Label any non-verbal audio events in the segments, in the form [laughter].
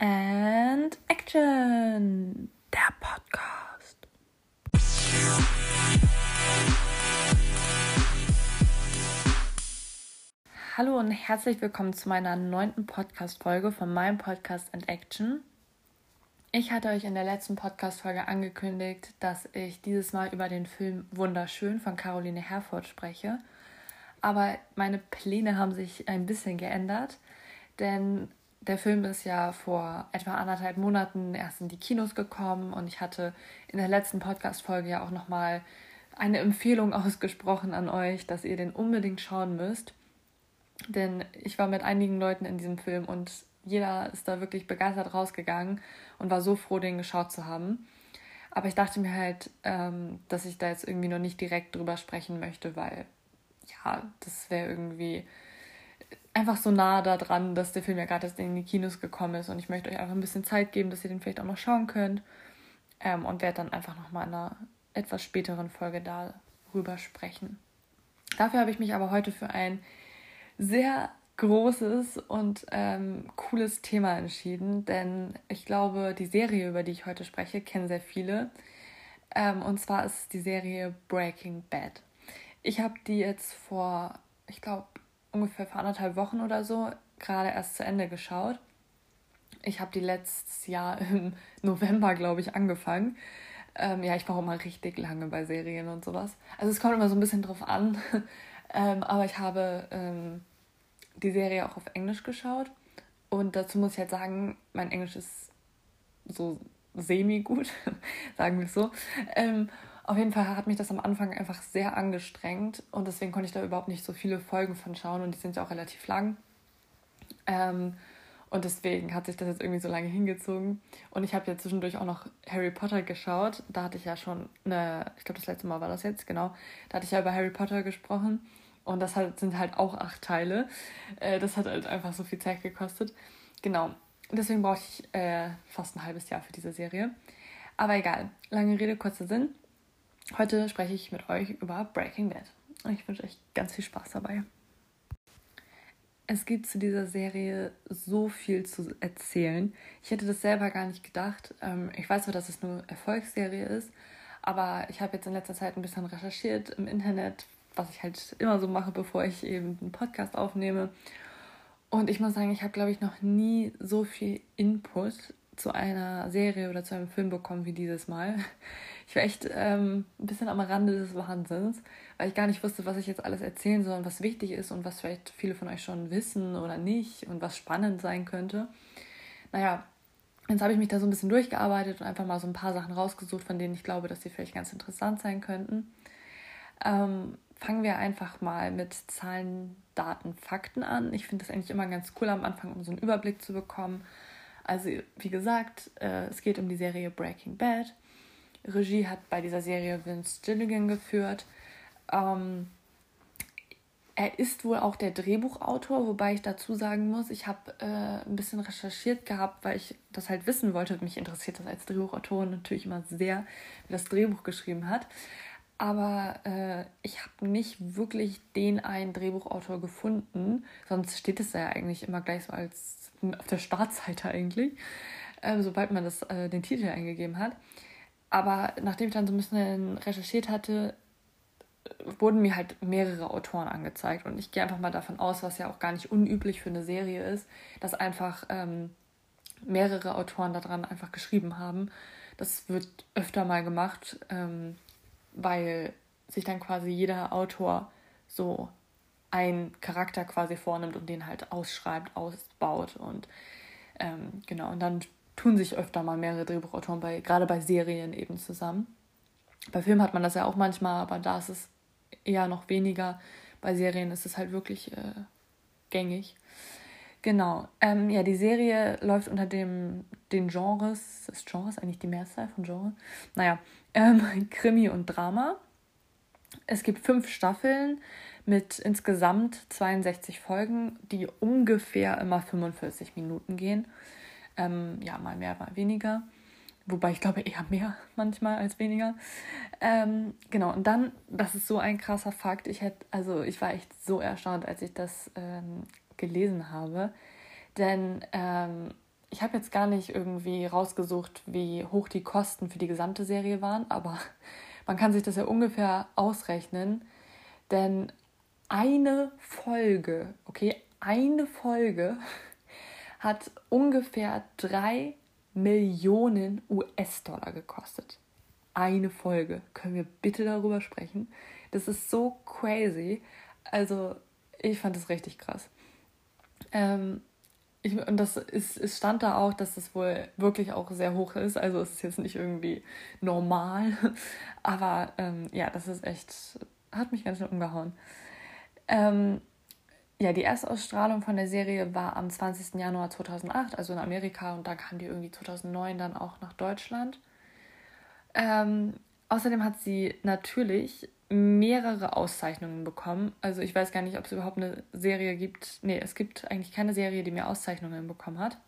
And Action! Der Podcast. Hallo und herzlich willkommen zu meiner neunten Podcast-Folge von meinem Podcast And Action. Ich hatte euch in der letzten Podcast-Folge angekündigt, dass ich dieses Mal über den Film Wunderschön von Caroline Herford spreche. Aber meine Pläne haben sich ein bisschen geändert, denn der Film ist ja vor etwa anderthalb Monaten erst in die Kinos gekommen und ich hatte in der letzten Podcast-Folge ja auch nochmal eine Empfehlung [laughs] ausgesprochen an euch, dass ihr den unbedingt schauen müsst. Denn ich war mit einigen Leuten in diesem Film und jeder ist da wirklich begeistert rausgegangen und war so froh, den geschaut zu haben. Aber ich dachte mir halt, ähm, dass ich da jetzt irgendwie noch nicht direkt drüber sprechen möchte, weil ja, das wäre irgendwie einfach so nah da dran, dass der Film ja gerade erst in die Kinos gekommen ist und ich möchte euch einfach ein bisschen Zeit geben, dass ihr den vielleicht auch noch schauen könnt ähm, und werde dann einfach nochmal in einer etwas späteren Folge darüber sprechen. Dafür habe ich mich aber heute für ein sehr großes und ähm, cooles Thema entschieden, denn ich glaube, die Serie, über die ich heute spreche, kennen sehr viele. Ähm, und zwar ist die Serie Breaking Bad. Ich habe die jetzt vor, ich glaube, ungefähr vor anderthalb Wochen oder so gerade erst zu Ende geschaut. Ich habe die letztes Jahr [laughs] im November, glaube ich, angefangen. Ähm, ja, ich brauche immer richtig lange bei Serien und sowas. Also es kommt immer so ein bisschen drauf an. [laughs] ähm, aber ich habe ähm, die Serie auch auf Englisch geschaut. Und dazu muss ich halt sagen, mein Englisch ist so semi-gut, [laughs] sagen wir es so. Auf jeden Fall hat mich das am Anfang einfach sehr angestrengt und deswegen konnte ich da überhaupt nicht so viele Folgen von schauen und die sind ja auch relativ lang. Ähm, und deswegen hat sich das jetzt irgendwie so lange hingezogen. Und ich habe ja zwischendurch auch noch Harry Potter geschaut. Da hatte ich ja schon eine, ich glaube, das letzte Mal war das jetzt, genau. Da hatte ich ja über Harry Potter gesprochen. Und das halt, sind halt auch acht Teile. Äh, das hat halt einfach so viel Zeit gekostet. Genau. Deswegen brauche ich äh, fast ein halbes Jahr für diese Serie. Aber egal. Lange Rede, kurzer Sinn. Heute spreche ich mit euch über Breaking Bad. Und ich wünsche euch ganz viel Spaß dabei. Es gibt zu dieser Serie so viel zu erzählen. Ich hätte das selber gar nicht gedacht. Ähm, ich weiß zwar, dass es eine Erfolgsserie ist, aber ich habe jetzt in letzter Zeit ein bisschen recherchiert im Internet, was ich halt immer so mache, bevor ich eben einen Podcast aufnehme. Und ich muss sagen, ich habe, glaube ich, noch nie so viel Input zu einer Serie oder zu einem Film bekommen wie dieses Mal. Ich war echt ähm, ein bisschen am Rande des Wahnsinns, weil ich gar nicht wusste, was ich jetzt alles erzählen soll und was wichtig ist und was vielleicht viele von euch schon wissen oder nicht und was spannend sein könnte. Naja, jetzt habe ich mich da so ein bisschen durchgearbeitet und einfach mal so ein paar Sachen rausgesucht, von denen ich glaube, dass die vielleicht ganz interessant sein könnten. Ähm, fangen wir einfach mal mit Zahlen, Daten, Fakten an. Ich finde das eigentlich immer ganz cool am Anfang, um so einen Überblick zu bekommen also wie gesagt, äh, es geht um die Serie Breaking Bad. Regie hat bei dieser Serie Vince Gilligan geführt. Ähm, er ist wohl auch der Drehbuchautor, wobei ich dazu sagen muss, ich habe äh, ein bisschen recherchiert gehabt, weil ich das halt wissen wollte. Mich interessiert das als Drehbuchautorin natürlich immer sehr, wie das Drehbuch geschrieben hat. Aber äh, ich habe nicht wirklich den einen Drehbuchautor gefunden. Sonst steht es ja eigentlich immer gleich so als auf der Startseite eigentlich, äh, sobald man das, äh, den Titel eingegeben hat. Aber nachdem ich dann so ein bisschen recherchiert hatte, wurden mir halt mehrere Autoren angezeigt. Und ich gehe einfach mal davon aus, was ja auch gar nicht unüblich für eine Serie ist, dass einfach ähm, mehrere Autoren daran einfach geschrieben haben. Das wird öfter mal gemacht, ähm, weil sich dann quasi jeder Autor so einen Charakter quasi vornimmt und den halt ausschreibt, ausbaut und ähm, genau, und dann tun sich öfter mal mehrere Drehbuchautoren bei, gerade bei Serien eben zusammen. Bei Filmen hat man das ja auch manchmal, aber da ist es eher noch weniger. Bei Serien ist es halt wirklich äh, gängig. Genau. Ähm, ja, die Serie läuft unter dem den Genres, ist Genres eigentlich die Mehrzahl von Genre? Naja, ähm, [laughs] Krimi und Drama. Es gibt fünf Staffeln mit insgesamt 62 Folgen, die ungefähr immer 45 Minuten gehen. Ähm, ja, mal mehr, mal weniger. Wobei ich glaube eher mehr [laughs] manchmal als weniger. Ähm, genau, und dann, das ist so ein krasser Fakt. Ich hätte, also ich war echt so erstaunt, als ich das ähm, gelesen habe. Denn ähm, ich habe jetzt gar nicht irgendwie rausgesucht, wie hoch die Kosten für die gesamte Serie waren, aber [laughs] man kann sich das ja ungefähr ausrechnen, denn eine Folge, okay, eine Folge [laughs] hat ungefähr drei Millionen US-Dollar gekostet. Eine Folge. Können wir bitte darüber sprechen? Das ist so crazy. Also, ich fand das richtig krass. Ähm, ich, und das ist, es stand da auch, dass das wohl wirklich auch sehr hoch ist. Also es ist jetzt nicht irgendwie normal. [laughs] Aber ähm, ja, das ist echt, hat mich ganz schön umgehauen. Ähm, ja, die Erstausstrahlung von der Serie war am 20. Januar 2008, also in Amerika, und da kam die irgendwie 2009 dann auch nach Deutschland. Ähm, außerdem hat sie natürlich mehrere Auszeichnungen bekommen. Also ich weiß gar nicht, ob es überhaupt eine Serie gibt. Nee, es gibt eigentlich keine Serie, die mehr Auszeichnungen bekommen hat.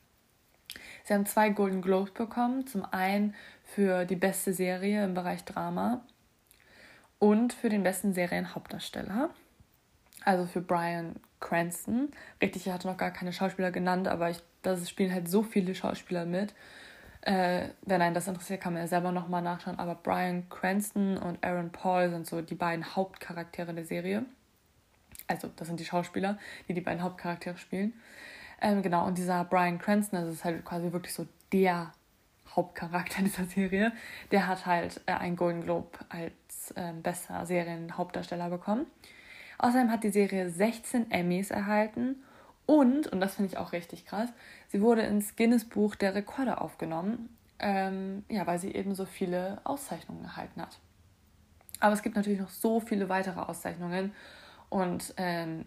Sie haben zwei Golden Globes bekommen. Zum einen für die beste Serie im Bereich Drama und für den besten Serienhauptdarsteller. Also für Brian Cranston. Richtig, er hatte noch gar keine Schauspieler genannt, aber ich, das spielen halt so viele Schauspieler mit. Äh, wenn einen das interessiert, kann man ja selber nochmal nachschauen. Aber Brian Cranston und Aaron Paul sind so die beiden Hauptcharaktere der Serie. Also, das sind die Schauspieler, die die beiden Hauptcharaktere spielen. Ähm, genau, und dieser Brian Cranston, das ist halt quasi wirklich so der Hauptcharakter [laughs] dieser Serie, der hat halt äh, einen Golden Globe als äh, bester Serienhauptdarsteller bekommen. Außerdem hat die Serie 16 Emmys erhalten und, und das finde ich auch richtig krass, sie wurde ins Guinness Buch der Rekorde aufgenommen, ähm, ja, weil sie eben so viele Auszeichnungen erhalten hat. Aber es gibt natürlich noch so viele weitere Auszeichnungen und ähm,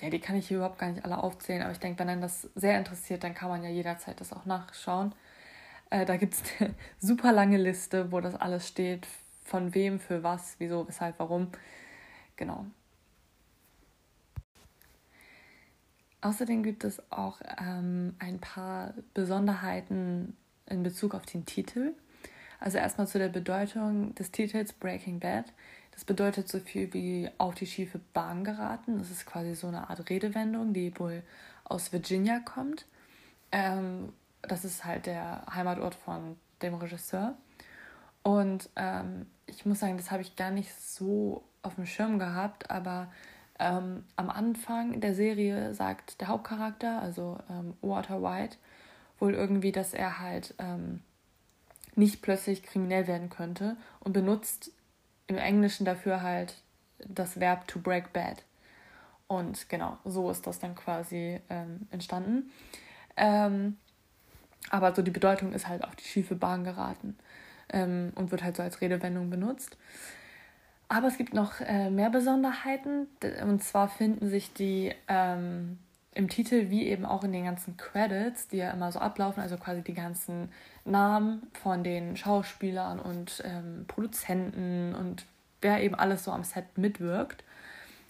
ja, die kann ich hier überhaupt gar nicht alle aufzählen, aber ich denke, wenn einen das sehr interessiert, dann kann man ja jederzeit das auch nachschauen. Äh, da gibt es [laughs] eine super lange Liste, wo das alles steht, von wem, für was, wieso, weshalb, warum. Genau. Außerdem gibt es auch ähm, ein paar Besonderheiten in Bezug auf den Titel. Also erstmal zu der Bedeutung des Titels Breaking Bad. Das bedeutet so viel wie auf die schiefe Bahn geraten. Das ist quasi so eine Art Redewendung, die wohl aus Virginia kommt. Ähm, das ist halt der Heimatort von dem Regisseur. Und ähm, ich muss sagen, das habe ich gar nicht so auf dem Schirm gehabt, aber ähm, am Anfang der Serie sagt der Hauptcharakter, also ähm, Walter White, wohl irgendwie, dass er halt ähm, nicht plötzlich kriminell werden könnte und benutzt im Englischen dafür halt das Verb to break bad. Und genau, so ist das dann quasi ähm, entstanden. Ähm, aber so die Bedeutung ist halt auf die schiefe Bahn geraten ähm, und wird halt so als Redewendung benutzt. Aber es gibt noch äh, mehr Besonderheiten. Und zwar finden sich die ähm, im Titel wie eben auch in den ganzen Credits, die ja immer so ablaufen, also quasi die ganzen Namen von den Schauspielern und ähm, Produzenten und wer eben alles so am Set mitwirkt.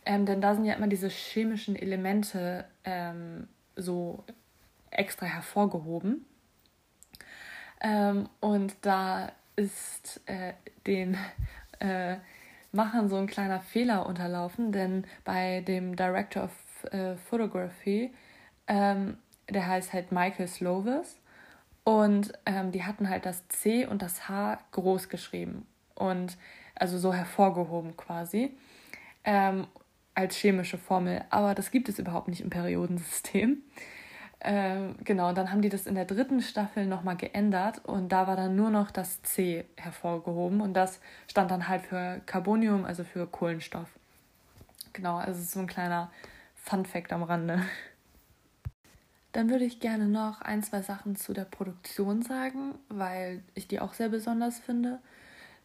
Ähm, denn da sind ja immer diese chemischen Elemente ähm, so extra hervorgehoben. Ähm, und da ist äh, den äh, Machern so ein kleiner Fehler unterlaufen, denn bei dem Director of äh, Photography, ähm, der heißt halt Michael Slovis und ähm, die hatten halt das C und das H groß geschrieben und also so hervorgehoben quasi ähm, als chemische Formel, aber das gibt es überhaupt nicht im Periodensystem. Ähm, genau, dann haben die das in der dritten Staffel nochmal geändert und da war dann nur noch das C hervorgehoben und das stand dann halt für Carbonium, also für Kohlenstoff. Genau, also so ein kleiner Fun-Fact am Rande. [laughs] Dann würde ich gerne noch ein, zwei Sachen zu der Produktion sagen, weil ich die auch sehr besonders finde.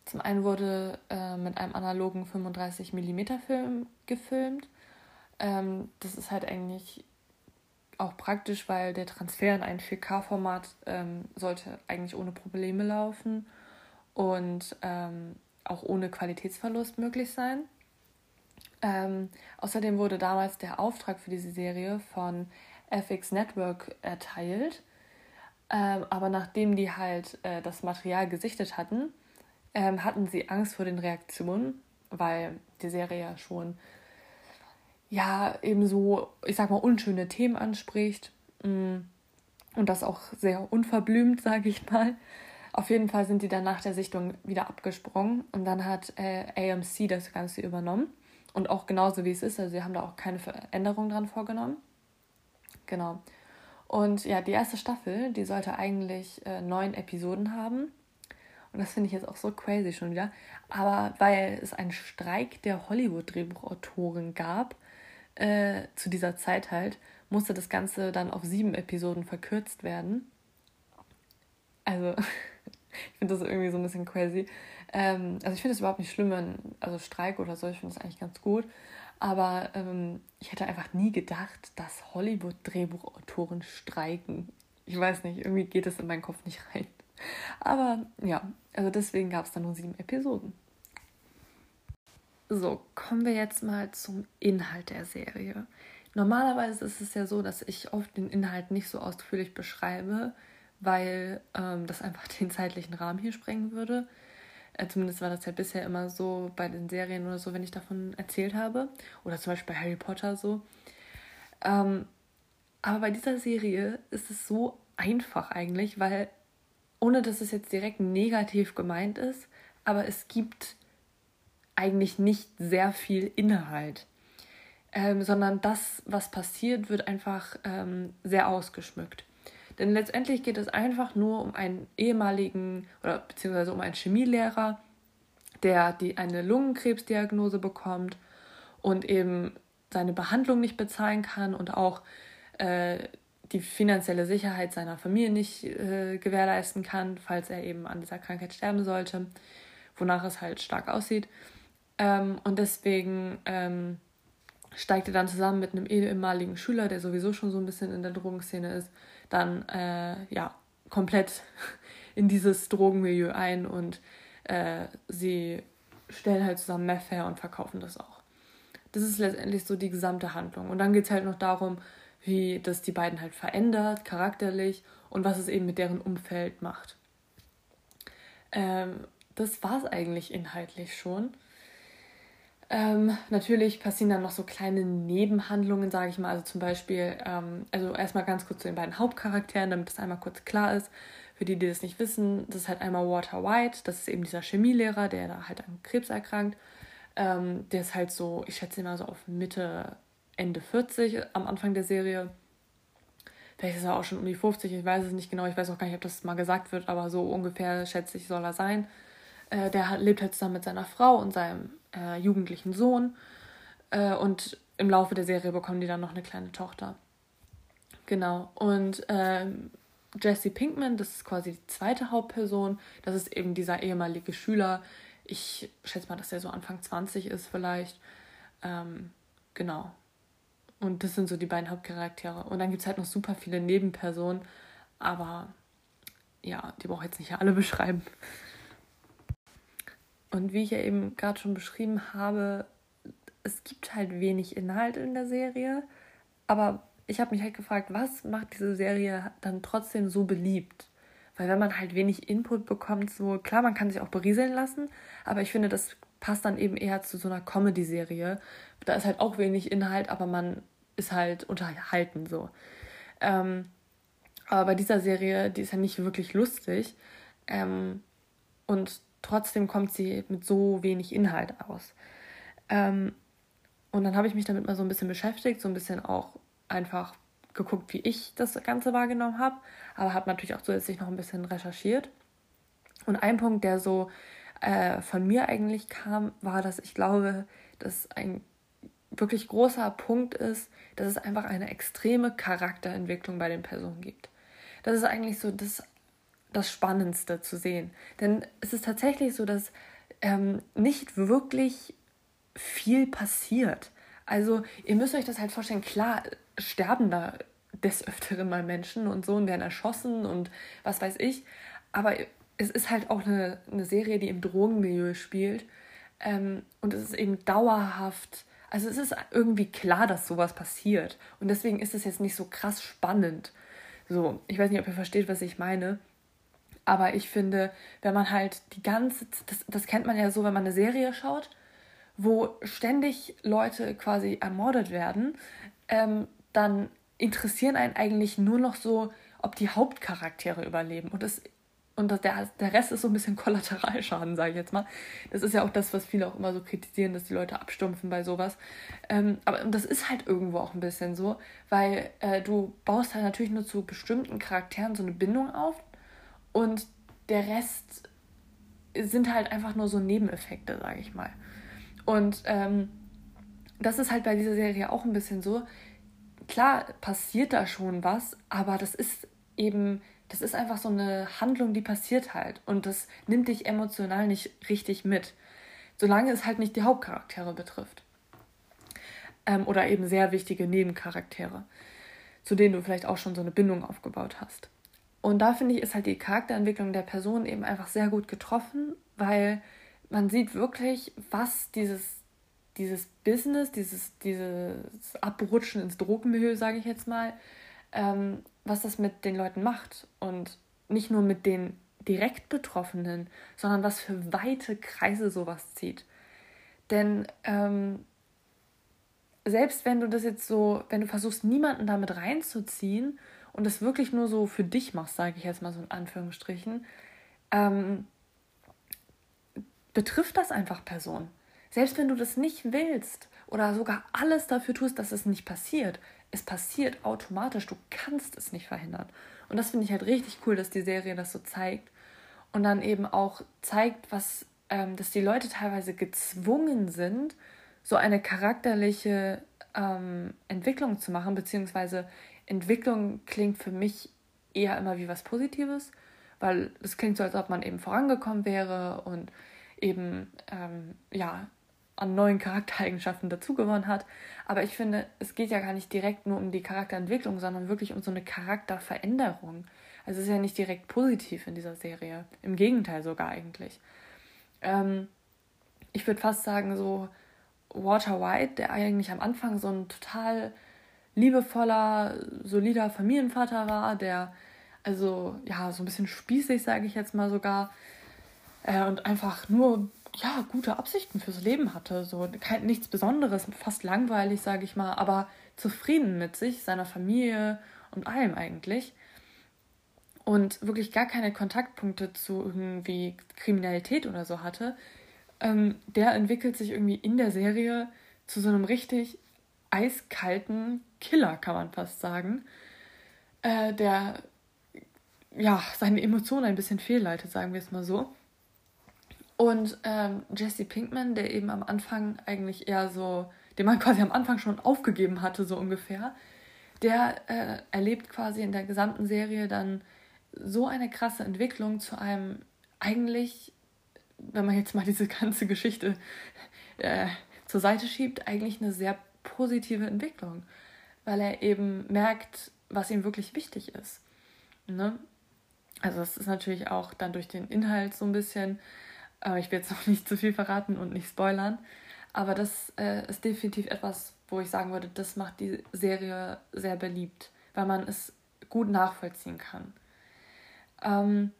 Zum einen wurde äh, mit einem analogen 35 mm Film gefilmt. Ähm, das ist halt eigentlich auch praktisch, weil der Transfer in ein 4K-Format ähm, sollte eigentlich ohne Probleme laufen und ähm, auch ohne Qualitätsverlust möglich sein. Ähm, außerdem wurde damals der Auftrag für diese Serie von FX Network erteilt. Ähm, aber nachdem die halt äh, das Material gesichtet hatten, ähm, hatten sie Angst vor den Reaktionen, weil die Serie ja schon ja eben so, ich sag mal, unschöne Themen anspricht. Mm. Und das auch sehr unverblümt, sage ich mal. Auf jeden Fall sind die dann nach der Sichtung wieder abgesprungen und dann hat äh, AMC das Ganze übernommen. Und auch genauso wie es ist, also sie haben da auch keine Veränderung dran vorgenommen. Genau. Und ja, die erste Staffel, die sollte eigentlich äh, neun Episoden haben. Und das finde ich jetzt auch so crazy schon wieder. Aber weil es einen Streik der Hollywood-Drehbuchautoren gab, äh, zu dieser Zeit halt, musste das Ganze dann auf sieben Episoden verkürzt werden. Also, [laughs] ich finde das irgendwie so ein bisschen crazy. Ähm, also, ich finde es überhaupt nicht schlimm, wenn, also Streik oder so, ich finde das eigentlich ganz gut. Aber ähm, ich hätte einfach nie gedacht, dass Hollywood-Drehbuchautoren streiken. Ich weiß nicht, irgendwie geht es in meinen Kopf nicht rein. Aber ja, also deswegen gab es dann nur sieben Episoden. So, kommen wir jetzt mal zum Inhalt der Serie. Normalerweise ist es ja so, dass ich oft den Inhalt nicht so ausführlich beschreibe, weil ähm, das einfach [laughs] den zeitlichen Rahmen hier sprengen würde. Äh, zumindest war das ja bisher immer so bei den Serien oder so, wenn ich davon erzählt habe. Oder zum Beispiel bei Harry Potter so. Ähm, aber bei dieser Serie ist es so einfach eigentlich, weil ohne dass es jetzt direkt negativ gemeint ist, aber es gibt eigentlich nicht sehr viel Inhalt, ähm, sondern das, was passiert, wird einfach ähm, sehr ausgeschmückt. Denn letztendlich geht es einfach nur um einen ehemaligen oder beziehungsweise um einen Chemielehrer, der die eine Lungenkrebsdiagnose bekommt und eben seine Behandlung nicht bezahlen kann und auch äh, die finanzielle Sicherheit seiner Familie nicht äh, gewährleisten kann, falls er eben an dieser Krankheit sterben sollte, wonach es halt stark aussieht. Ähm, und deswegen ähm, steigt er dann zusammen mit einem ehemaligen Schüler, der sowieso schon so ein bisschen in der Drogenszene ist, dann äh, ja komplett [laughs] in dieses Drogenmilieu ein und äh, sie stellen halt zusammen Meth her und verkaufen das auch. Das ist letztendlich so die gesamte Handlung. Und dann geht es halt noch darum, wie das die beiden halt verändert, charakterlich und was es eben mit deren Umfeld macht. Ähm, das war es eigentlich inhaltlich schon. Ähm, natürlich passieren dann noch so kleine Nebenhandlungen, sage ich mal. Also zum Beispiel, ähm, also erstmal ganz kurz zu den beiden Hauptcharakteren, damit das einmal kurz klar ist. Für die, die das nicht wissen, das ist halt einmal Walter White, das ist eben dieser Chemielehrer, der da halt an Krebs erkrankt. Ähm, der ist halt so, ich schätze immer so auf Mitte Ende 40 am Anfang der Serie. Vielleicht ist er auch schon um die 50, ich weiß es nicht genau. Ich weiß auch gar nicht, ob das mal gesagt wird, aber so ungefähr, schätze ich, soll er sein. Äh, der lebt halt zusammen mit seiner Frau und seinem äh, jugendlichen Sohn. Äh, und im Laufe der Serie bekommen die dann noch eine kleine Tochter. Genau. Und ähm, Jesse Pinkman, das ist quasi die zweite Hauptperson. Das ist eben dieser ehemalige Schüler. Ich schätze mal, dass er so Anfang 20 ist vielleicht. Ähm, genau. Und das sind so die beiden Hauptcharaktere. Und dann gibt es halt noch super viele Nebenpersonen. Aber ja, die brauche ich jetzt nicht alle beschreiben. Und wie ich ja eben gerade schon beschrieben habe, es gibt halt wenig Inhalt in der Serie. Aber ich habe mich halt gefragt, was macht diese Serie dann trotzdem so beliebt? Weil wenn man halt wenig Input bekommt, so klar, man kann sich auch berieseln lassen, aber ich finde, das passt dann eben eher zu so einer Comedy-Serie. Da ist halt auch wenig Inhalt, aber man ist halt unterhalten so. Ähm, aber bei dieser Serie, die ist ja nicht wirklich lustig. Ähm, und trotzdem kommt sie mit so wenig Inhalt aus. Ähm, und dann habe ich mich damit mal so ein bisschen beschäftigt, so ein bisschen auch einfach geguckt, wie ich das Ganze wahrgenommen habe, aber habe natürlich auch zusätzlich noch ein bisschen recherchiert. Und ein Punkt, der so äh, von mir eigentlich kam, war, dass ich glaube, dass ein wirklich großer Punkt ist, dass es einfach eine extreme Charakterentwicklung bei den Personen gibt. Das ist eigentlich so das, das Spannendste zu sehen. Denn es ist tatsächlich so, dass ähm, nicht wirklich viel passiert. Also ihr müsst euch das halt vorstellen, klar sterben da des Öfteren mal Menschen und so und werden erschossen und was weiß ich. Aber es ist halt auch eine, eine Serie, die im Drogenmilieu spielt. Ähm, und es ist eben dauerhaft also es ist irgendwie klar, dass sowas passiert. Und deswegen ist es jetzt nicht so krass spannend. So, ich weiß nicht, ob ihr versteht, was ich meine. Aber ich finde, wenn man halt die ganze, das, das kennt man ja so, wenn man eine Serie schaut, wo ständig Leute quasi ermordet werden, ähm, dann interessieren einen eigentlich nur noch so, ob die Hauptcharaktere überleben. Und, das, und das, der, der Rest ist so ein bisschen [laughs] Kollateralschaden, sage ich jetzt mal. Das ist ja auch das, was viele auch immer so kritisieren, dass die Leute abstumpfen bei sowas. Ähm, aber das ist halt irgendwo auch ein bisschen so, weil äh, du baust halt natürlich nur zu bestimmten Charakteren so eine Bindung auf und der Rest sind halt einfach nur so Nebeneffekte, sage ich mal. Und ähm, das ist halt bei dieser Serie auch ein bisschen so. Klar passiert da schon was, aber das ist eben, das ist einfach so eine Handlung, die passiert halt. Und das nimmt dich emotional nicht richtig mit. Solange es halt nicht die Hauptcharaktere betrifft. Ähm, oder eben sehr wichtige Nebencharaktere, zu denen du vielleicht auch schon so eine Bindung aufgebaut hast. Und da finde ich, ist halt die Charakterentwicklung der Person eben einfach sehr gut getroffen, weil man sieht wirklich, was dieses, dieses Business, dieses, dieses Abrutschen ins Drogenmilieu, sage ich jetzt mal, ähm, was das mit den Leuten macht. Und nicht nur mit den direkt Betroffenen, sondern was für weite Kreise sowas zieht. Denn ähm, selbst wenn du das jetzt so, wenn du versuchst, niemanden damit reinzuziehen und das wirklich nur so für dich machst, sage ich jetzt mal so in Anführungsstrichen, ähm, betrifft das einfach Personen. Selbst wenn du das nicht willst oder sogar alles dafür tust, dass es nicht passiert, es passiert automatisch. Du kannst es nicht verhindern. Und das finde ich halt richtig cool, dass die Serie das so zeigt und dann eben auch zeigt, was, ähm, dass die Leute teilweise gezwungen sind, so eine charakterliche ähm, Entwicklung zu machen, beziehungsweise Entwicklung klingt für mich eher immer wie was Positives, weil es klingt so, als ob man eben vorangekommen wäre und eben ähm, ja an neuen Charaktereigenschaften dazugewonnen hat. Aber ich finde, es geht ja gar nicht direkt nur um die Charakterentwicklung, sondern wirklich um so eine Charakterveränderung. Also es ist ja nicht direkt positiv in dieser Serie. Im Gegenteil sogar eigentlich. Ähm, ich würde fast sagen, so Walter White, der eigentlich am Anfang so ein total liebevoller, solider Familienvater war, der also ja so ein bisschen spießig, sage ich jetzt mal sogar, äh, und einfach nur ja gute Absichten fürs Leben hatte, so kein, nichts Besonderes, fast langweilig, sage ich mal, aber zufrieden mit sich, seiner Familie und allem eigentlich. Und wirklich gar keine Kontaktpunkte zu irgendwie Kriminalität oder so hatte, ähm, der entwickelt sich irgendwie in der Serie zu so einem richtig eiskalten Killer, kann man fast sagen, äh, der ja seine Emotionen ein bisschen fehlleitet, sagen wir es mal so. Und ähm, Jesse Pinkman, der eben am Anfang eigentlich eher so, den man [laughs] quasi am Anfang schon aufgegeben hatte, so ungefähr, der äh, erlebt quasi in der gesamten Serie dann so eine krasse Entwicklung zu einem eigentlich, wenn man jetzt mal diese ganze Geschichte äh, zur Seite schiebt, eigentlich eine sehr positive Entwicklung, weil er eben merkt, was ihm wirklich wichtig ist. Ne? Also das ist natürlich auch dann durch den Inhalt so ein bisschen, aber ich will jetzt [laughs] noch nicht zu viel verraten und nicht spoilern, aber das äh, ist definitiv etwas, wo ich sagen würde, das macht die Serie sehr beliebt, weil man es gut nachvollziehen kann. Ähm,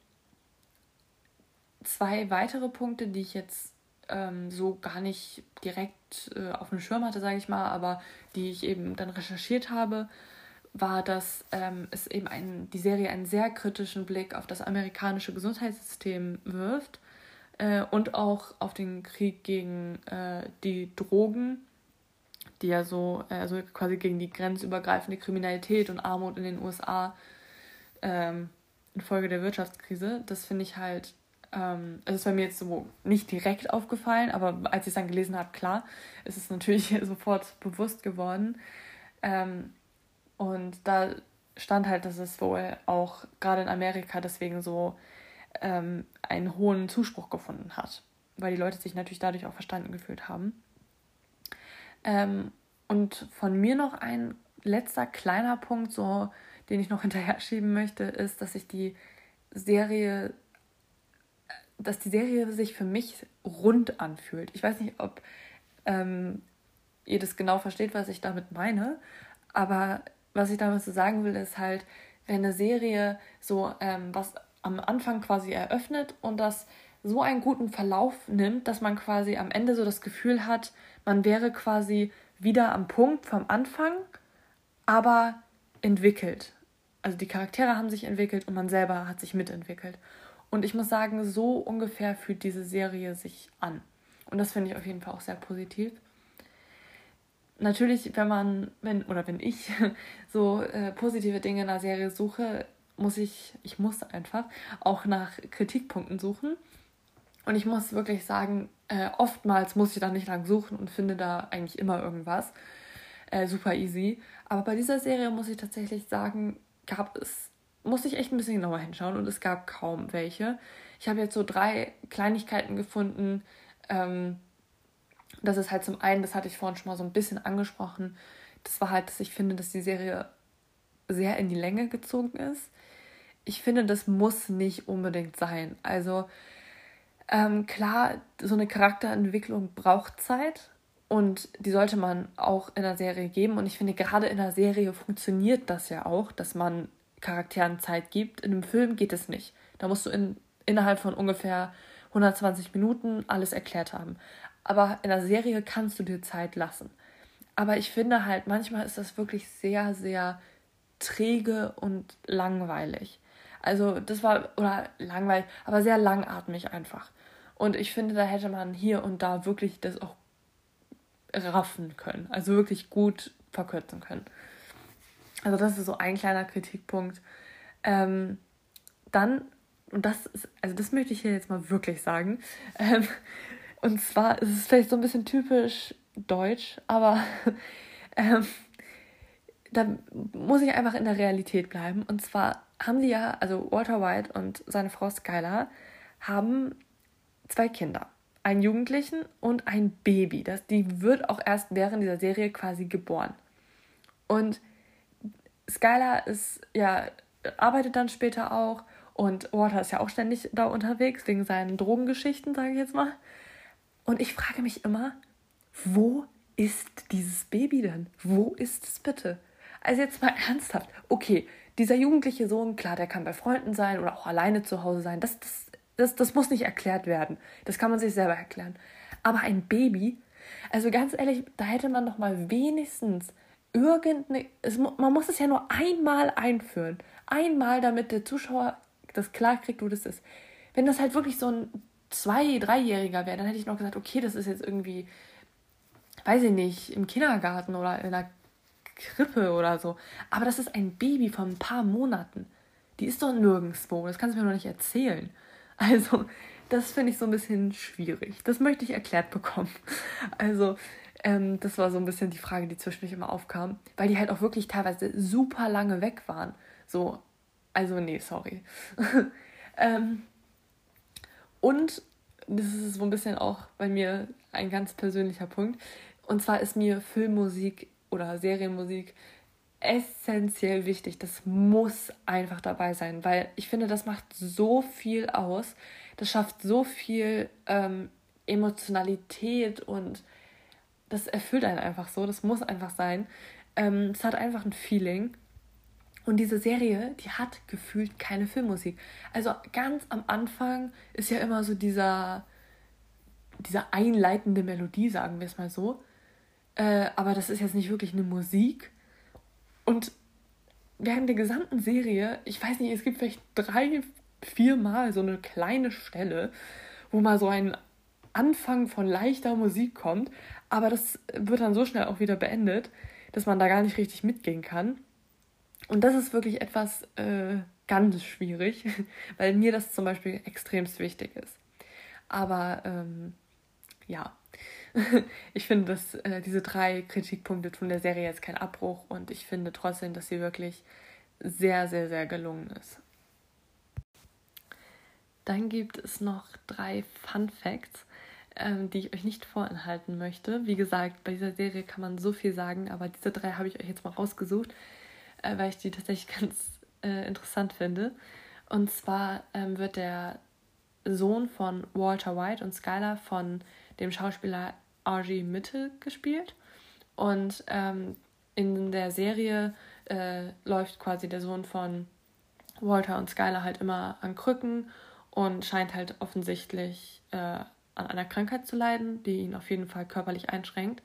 zwei weitere Punkte, die ich jetzt ähm, so gar nicht direkt äh, auf dem Schirm hatte, sage ich mal, aber die ich eben dann recherchiert habe, war, dass ähm, es eben ein, die Serie einen sehr kritischen Blick auf das amerikanische Gesundheitssystem wirft äh, und auch auf den Krieg gegen äh, die Drogen, die ja so, äh, also quasi gegen die grenzübergreifende Kriminalität und Armut in den USA ähm, infolge der Wirtschaftskrise. Das finde ich halt ähm, es ist bei mir jetzt so nicht direkt aufgefallen, aber als ich es dann gelesen habe, klar, ist es natürlich [laughs] sofort bewusst geworden. Ähm, und da stand halt, dass es wohl auch gerade in Amerika deswegen so ähm, einen hohen Zuspruch gefunden hat, weil die Leute sich natürlich dadurch auch verstanden gefühlt haben. Ähm, und von mir noch ein letzter kleiner Punkt, so den ich noch [laughs] hinterher schieben möchte, ist, dass ich die Serie dass die Serie sich für mich rund anfühlt. Ich weiß nicht, ob ähm, ihr das genau versteht, was ich damit meine, aber was ich damit so sagen will, ist halt, wenn eine Serie so ähm, was am Anfang quasi eröffnet und das so einen guten Verlauf nimmt, dass man quasi am Ende so das Gefühl hat, man wäre quasi wieder am Punkt vom Anfang, aber entwickelt. also die Charaktere haben sich entwickelt und man selber hat sich mitentwickelt. Und ich muss sagen, so ungefähr fühlt diese Serie sich an. Und das finde ich auf jeden Fall auch sehr positiv. Natürlich, wenn man, wenn, oder wenn ich [laughs] so äh, positive Dinge in einer Serie suche, muss ich, ich muss einfach auch nach Kritikpunkten suchen. Und ich muss wirklich sagen, äh, oftmals muss ich da nicht lang suchen und finde da eigentlich immer irgendwas. Äh, super easy. Aber bei dieser Serie muss ich tatsächlich sagen, gab es, muss ich echt ein bisschen genauer hinschauen und es gab kaum welche. Ich habe jetzt so drei Kleinigkeiten gefunden. Ähm, das ist halt zum einen, das hatte ich vorhin schon mal so ein bisschen angesprochen, das war halt, dass ich finde, dass die Serie sehr in die Länge gezogen ist. Ich finde, das muss nicht unbedingt sein. Also ähm, klar, so eine Charakterentwicklung braucht Zeit und die sollte man auch in der Serie geben. Und ich finde, gerade in der Serie funktioniert das ja auch, dass man Charakteren Zeit gibt. In einem Film geht es nicht. Da musst du in, innerhalb von ungefähr 120 Minuten alles erklärt haben. Aber in der Serie kannst du dir Zeit lassen. Aber ich finde halt, manchmal ist das wirklich sehr, sehr träge und langweilig. Also das war, oder langweilig, aber sehr langatmig einfach. Und ich finde, da hätte man hier und da wirklich das auch raffen können. Also wirklich gut verkürzen können. Also das ist so ein kleiner Kritikpunkt. Ähm, dann, und das ist, also das möchte ich hier jetzt mal wirklich sagen. Ähm, und zwar ist es vielleicht so ein bisschen typisch deutsch, aber [laughs] ähm, da muss ich einfach in der Realität bleiben. Und zwar haben die ja, also Walter White und seine Frau Skylar haben zwei Kinder. Einen Jugendlichen und ein Baby. Das, die wird auch erst während dieser Serie quasi geboren. Und Skylar ist ja, arbeitet dann später auch und Walter ist ja auch ständig da unterwegs, wegen seinen Drogengeschichten, sage ich jetzt mal. Und ich frage mich immer, wo ist dieses Baby denn? Wo ist es bitte? Also jetzt mal ernsthaft. Okay, dieser jugendliche Sohn, klar, der kann bei Freunden sein oder auch alleine zu Hause sein. Das, das das, das muss nicht erklärt werden. Das kann man sich selber erklären. Aber ein Baby, also ganz ehrlich, da hätte man doch mal wenigstens irgendeine. Es, man muss es ja nur einmal einführen. Einmal, damit der Zuschauer das klar kriegt, wo das ist. Wenn das halt wirklich so ein Zwei-, Dreijähriger wäre, dann hätte ich noch gesagt, okay, das ist jetzt irgendwie, weiß ich nicht, im Kindergarten oder in einer Krippe oder so. Aber das ist ein Baby von ein paar Monaten. Die ist doch nirgendwo. Das kannst du mir noch nicht erzählen. [laughs] Also, das finde ich so ein bisschen schwierig. Das möchte ich erklärt bekommen. [laughs] Also, ähm, das war so ein bisschen die Frage, die zwischendurch immer aufkam, weil die halt auch wirklich teilweise super lange weg waren. So, also, nee, sorry. [laughs] ähm, und das ist so ein bisschen auch bei mir ein ganz persönlicher Punkt. Und zwar ist mir Filmmusik oder Serienmusik essentiell wichtig. Das muss einfach dabei sein, weil ich finde, das macht so viel aus. Das schafft so viel ähm, Emotionalität und das erfüllt einen einfach so. Das muss einfach sein. Ähm, es hat einfach ein Feeling. Und diese Serie, die hat gefühlt keine Filmmusik. Also ganz am Anfang ist ja immer so dieser, dieser einleitende Melodie, sagen wir es mal so. Äh, aber das ist jetzt nicht wirklich eine Musik, und während der gesamten Serie, ich weiß nicht, es gibt vielleicht drei, vier Mal so eine kleine Stelle, wo mal so ein Anfang von leichter Musik kommt, aber das wird dann so schnell auch wieder beendet, dass man da gar nicht richtig mitgehen kann. Und das ist wirklich etwas äh, ganz schwierig, [laughs] weil mir das zum Beispiel extremst wichtig ist. Aber ähm, ja, [laughs] ich finde, dass äh, diese drei Kritikpunkte tun der Serie jetzt keinen Abbruch und ich finde trotzdem, dass sie wirklich sehr, sehr, sehr gelungen ist. Dann gibt es noch drei Fun Facts, ähm, die ich euch nicht vorenthalten möchte. Wie gesagt, bei dieser Serie kann man so viel sagen, aber diese drei habe ich euch jetzt mal rausgesucht, äh, weil ich die tatsächlich [laughs] ganz äh, interessant finde. Und zwar ähm, wird der Sohn von Walter White und Skylar von dem Schauspieler RG Mitte gespielt. Und ähm, in der Serie äh, läuft quasi der Sohn von Walter und Skylar halt immer an Krücken und scheint halt offensichtlich äh, an einer Krankheit zu leiden, die ihn auf jeden Fall körperlich einschränkt.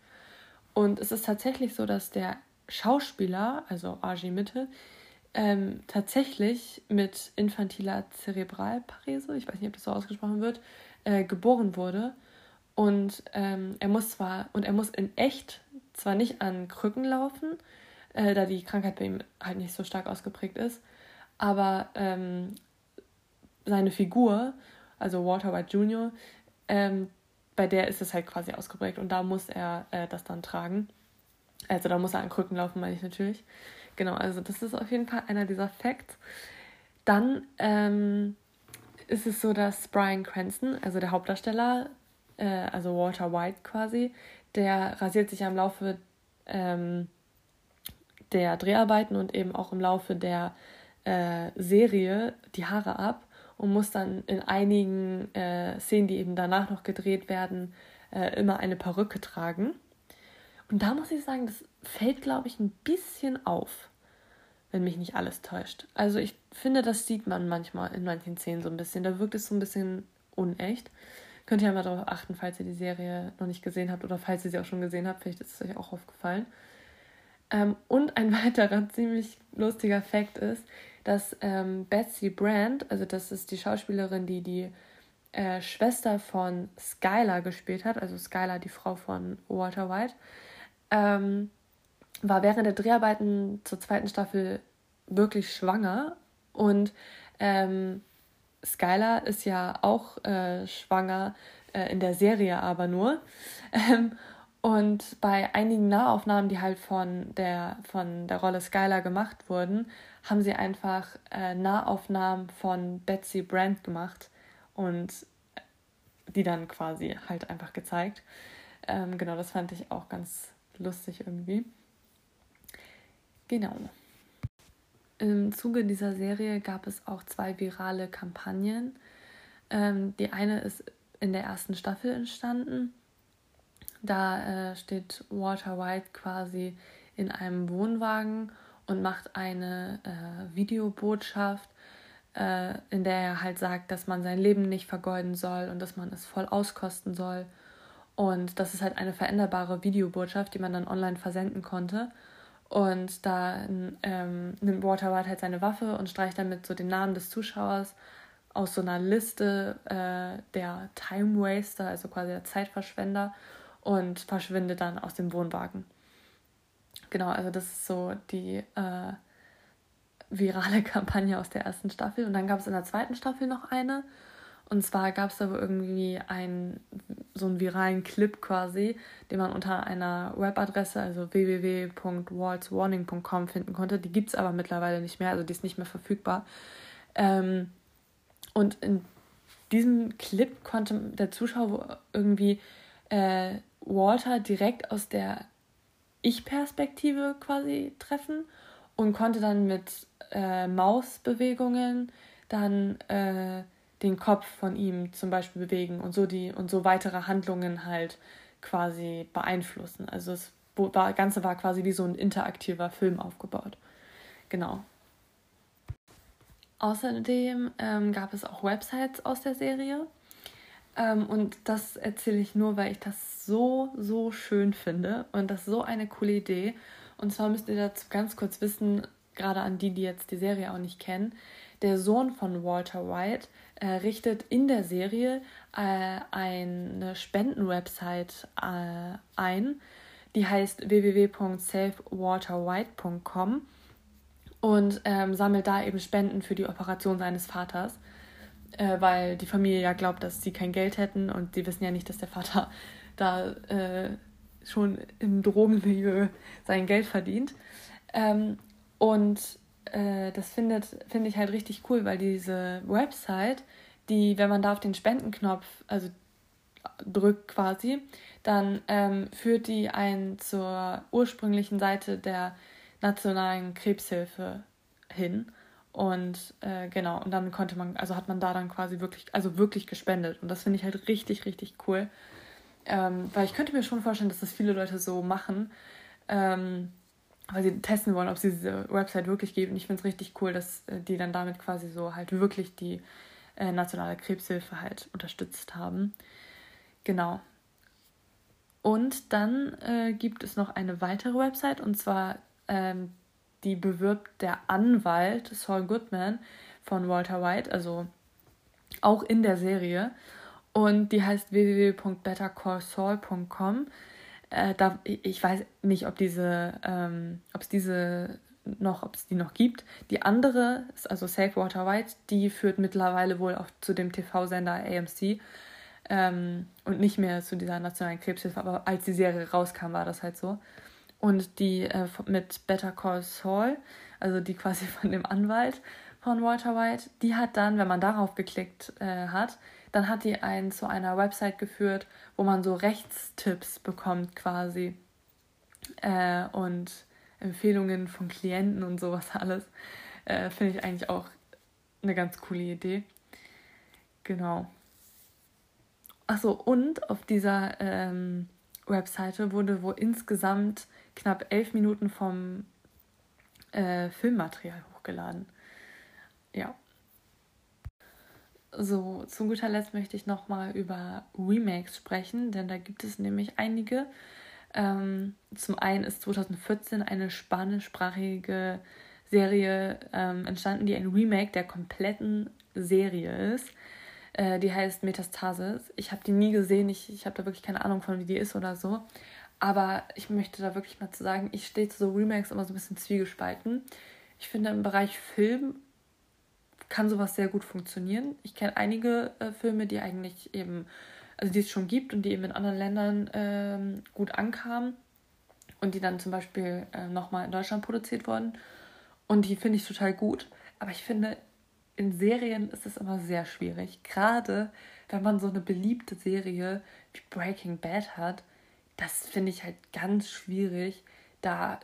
Und es ist tatsächlich so, dass der Schauspieler, also RG Mitte, ähm, tatsächlich mit infantiler Zerebralparese, ich weiß nicht, ob das so ausgesprochen wird, äh, geboren wurde. Und ähm, er muss zwar, und er muss in echt zwar nicht an Krücken laufen, äh, da die Krankheit bei ihm halt nicht so stark ausgeprägt ist, aber ähm, seine Figur, also Walter White Jr., ähm, bei der ist es halt quasi ausgeprägt und da muss er äh, das dann tragen. Also da muss er an Krücken laufen, meine ich natürlich. Genau, also das ist auf jeden Fall einer dieser Facts. Dann ähm, ist es so, dass Brian Cranston, also der Hauptdarsteller, äh, also Walter White quasi, der rasiert sich ja im Laufe ähm, der Dreharbeiten und eben auch im Laufe der äh, Serie die Haare ab und muss dann in einigen äh, Szenen, die eben danach noch gedreht werden, äh, immer eine Perücke tragen. Und da muss ich sagen, das fällt, glaube ich, ein bisschen auf, wenn mich nicht alles täuscht. Also ich finde, das sieht man manchmal in manchen Szenen so ein bisschen. Da wirkt es so ein bisschen unecht. Könnt ihr ja mal darauf achten, falls ihr die Serie noch nicht gesehen habt oder falls ihr sie auch schon gesehen habt. Vielleicht ist es euch auch aufgefallen. Ähm, und ein [laughs] weiterer ziemlich lustiger Fakt ist, dass ähm, Betsy Brand, also das ist die Schauspielerin, die die äh, Schwester von Skylar gespielt hat, also Skylar, die Frau von Walter White, ähm, war während der Dreharbeiten zur zweiten Staffel wirklich schwanger und ähm, Skylar ist ja auch äh, schwanger äh, in der Serie aber nur. Ähm, und bei einigen Nahaufnahmen, die halt von der, von der Rolle Skylar gemacht wurden, haben sie einfach äh, Nahaufnahmen von Betsy Brand gemacht und die dann quasi halt einfach gezeigt. Ähm, genau, das fand ich auch ganz lustig irgendwie. Genau. Im Zuge dieser Serie gab es auch zwei virale Kampagnen. Ähm, die eine ist in der ersten Staffel entstanden. Da äh, steht Walter White quasi in einem Wohnwagen und macht eine äh, Videobotschaft, äh, in der er halt sagt, dass man sein Leben nicht vergeuden soll und dass man es voll auskosten soll und das ist halt eine veränderbare Videobotschaft, die man dann online versenden konnte. Und da ähm, nimmt Walter White halt seine Waffe und streicht damit so den Namen des Zuschauers aus so einer Liste äh, der Time Waster, also quasi der Zeitverschwender, und verschwindet dann aus dem Wohnwagen. Genau, also das ist so die äh, virale [laughs] Kampagne aus der ersten Staffel. Und dann gab es in der zweiten Staffel noch eine. Und zwar gab es da irgendwie einen, so einen viralen Clip quasi, den man unter einer Webadresse, also www.waltzwarning.com finden konnte. Die gibt es aber mittlerweile nicht mehr, also die ist nicht mehr verfügbar. Ähm, und in diesem Clip konnte der Zuschauer irgendwie äh, Walter direkt aus der Ich-Perspektive quasi treffen und konnte dann mit äh, Mausbewegungen dann äh, den Kopf von ihm zum Beispiel bewegen und so die und so weitere Handlungen halt quasi beeinflussen. Also das war, Ganze war quasi wie so ein interaktiver Film aufgebaut. Genau. Außerdem ähm, gab es auch Websites aus der Serie. Ähm, und das erzähle ich nur, weil ich das so, so schön finde. Und das ist so eine coole Idee. Und zwar müsst ihr dazu ganz kurz wissen, gerade an die, die jetzt die Serie auch nicht kennen, der Sohn von Walter White äh, richtet in der Serie äh, eine Spendenwebsite äh, ein, die heißt www.savewalterwhite.com und ähm, sammelt da eben Spenden für die Operation seines Vaters, äh, weil die Familie ja glaubt, dass sie kein Geld hätten und sie wissen ja nicht, dass der Vater da äh, schon im Drogenmilieu sein Geld verdient. Ähm, und äh, das finde ich halt richtig cool, weil diese Website, die, wenn man da auf den Spendenknopf, also drückt quasi, dann ähm, führt die einen zur ursprünglichen Seite der Nationalen Krebshilfe hin. Und äh, genau, und dann konnte man, also hat man da dann quasi wirklich, also wirklich gespendet. Und das finde ich halt richtig, richtig cool. Ähm, weil ich könnte mir schon vorstellen, dass das viele Leute so machen. Ähm, weil sie testen wollen, ob sie diese Website wirklich geben. Und ich finde es richtig cool, dass äh, die dann damit quasi so halt wirklich die äh, nationale Krebshilfe halt unterstützt haben. Genau. Und dann äh, gibt es noch eine weitere Website und zwar ähm, die bewirbt der Anwalt Saul Goodman von Walter White, also auch in der Serie. Und die heißt www.bettercallsaul.com. Äh, da, ich weiß nicht, ob diese, ähm, ob es diese noch, ob es die noch gibt. Die andere ist also Save Water White, die führt mittlerweile wohl auch zu dem TV-Sender AMC ähm, und nicht mehr zu dieser nationalen Krebshilfe, aber als die Serie rauskam, war das halt so. Und die äh, mit Better Call Saul, also die quasi [laughs] von dem Anwalt von Walter White, die hat dann, wenn man darauf geklickt äh, hat, dann hat die einen zu einer Website geführt, wo man so Rechtstipps bekommt quasi. Äh, und Empfehlungen von Klienten und sowas alles. Äh, Finde ich eigentlich auch eine ganz coole Idee. Genau. Achso, und auf dieser ähm, Webseite wurde wohl insgesamt knapp elf Minuten vom äh, Filmmaterial hochgeladen. Ja. So, zu guter Letzt möchte ich nochmal über Remakes sprechen, denn da gibt es nämlich einige. Ähm, zum einen ist 2014 eine spanischsprachige Serie ähm, entstanden, die ein Remake der kompletten Serie ist. Äh, die heißt Metastasis. Ich habe die nie gesehen, ich, ich habe da wirklich keine Ahnung von, wie die ist oder so. Aber ich möchte da wirklich mal zu sagen, ich stehe zu so Remakes immer so ein bisschen zwiegespalten. Ich finde, im Bereich Film kann sowas sehr gut funktionieren. Ich kenne einige äh, Filme, die eigentlich eben also die es schon gibt und die eben in anderen Ländern ähm, gut ankamen und die dann zum Beispiel äh, nochmal in Deutschland produziert wurden. Und die finde ich total gut. Aber ich finde, in Serien ist es immer sehr schwierig. Gerade wenn man so eine beliebte Serie wie Breaking Bad hat, das finde ich halt ganz schwierig, da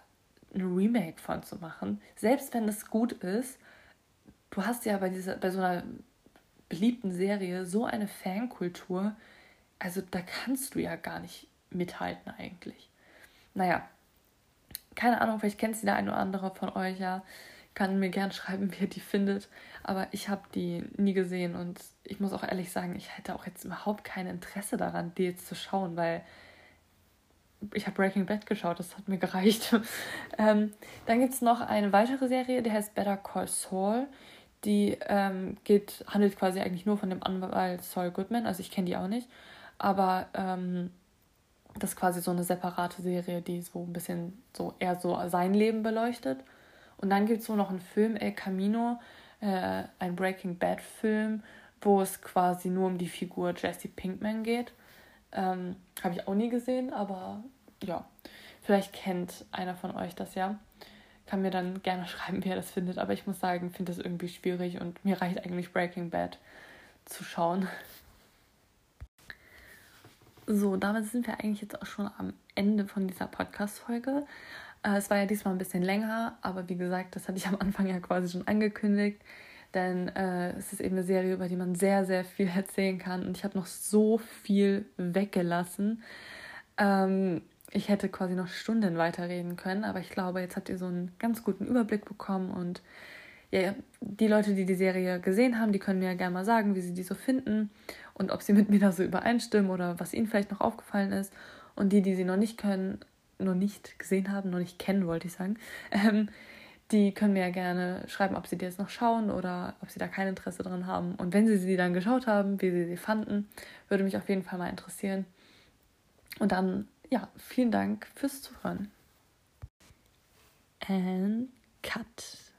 ein Remake von zu machen. Selbst wenn es gut ist, du hast ja bei, dieser, bei so einer beliebten Serie so eine Fankultur, also da kannst du ja gar nicht mithalten eigentlich. Naja, keine Ahnung, vielleicht kennt sie der eine oder andere von euch ja. Kann mir gern schreiben, [laughs] wie ihr die findet. Aber ich habe die nie gesehen und ich muss auch ehrlich sagen, ich hätte auch jetzt überhaupt kein Interesse daran, die jetzt zu schauen, weil ich habe Breaking Bad geschaut, das hat mir [laughs] gereicht. ähm, dann gibt es noch eine weitere Serie, die heißt Better Call Saul. Die ähm, geht, handelt quasi eigentlich nur von dem Anwalt Saul Goodman, also ich kenne die auch nicht. Aber ähm, das ist quasi so eine separate Serie, die so ein bisschen so eher so sein Leben beleuchtet. Und dann gibt es so noch einen Film, El Camino, äh, ein Breaking Bad Film, wo es quasi nur um die Figur Jesse Pinkman geht. Ähm, Habe ich auch nie gesehen, aber ja, vielleicht kennt einer von euch das ja. Kann mir dann gerne [laughs] schreiben, wie er das findet. Aber ich muss sagen, finde das irgendwie schwierig und mir reicht eigentlich Breaking Bad zu schauen. So, damit sind wir eigentlich jetzt auch schon am Ende von dieser Podcast-Folge. Äh, es war ja diesmal ein bisschen länger, aber wie gesagt, das hatte ich am Anfang ja quasi schon angekündigt, denn äh, es ist eben eine Serie, über die man sehr, sehr viel [laughs] erzählen kann und ich habe noch so viel weggelassen. Ähm, ich hätte quasi noch Stunden weiterreden können, aber ich glaube, jetzt habt ihr so einen ganz guten Überblick bekommen und ja, die Leute, die die Serie gesehen haben, die können mir ja gerne mal sagen, wie sie die so finden und ob sie mit mir da so übereinstimmen oder was ihnen vielleicht noch aufgefallen ist. Und die, die sie noch nicht können, noch nicht gesehen haben, noch nicht kennen, wollte ich sagen, [laughs] ähm, die können mir ja gerne schreiben, ob sie die jetzt noch schauen oder ob sie da kein Interesse dran haben. Und wenn sie sie dann geschaut haben, wie sie sie fanden, würde mich auf jeden Fall mal interessieren. Und dann, ja, vielen Dank fürs Zuhören. And cut.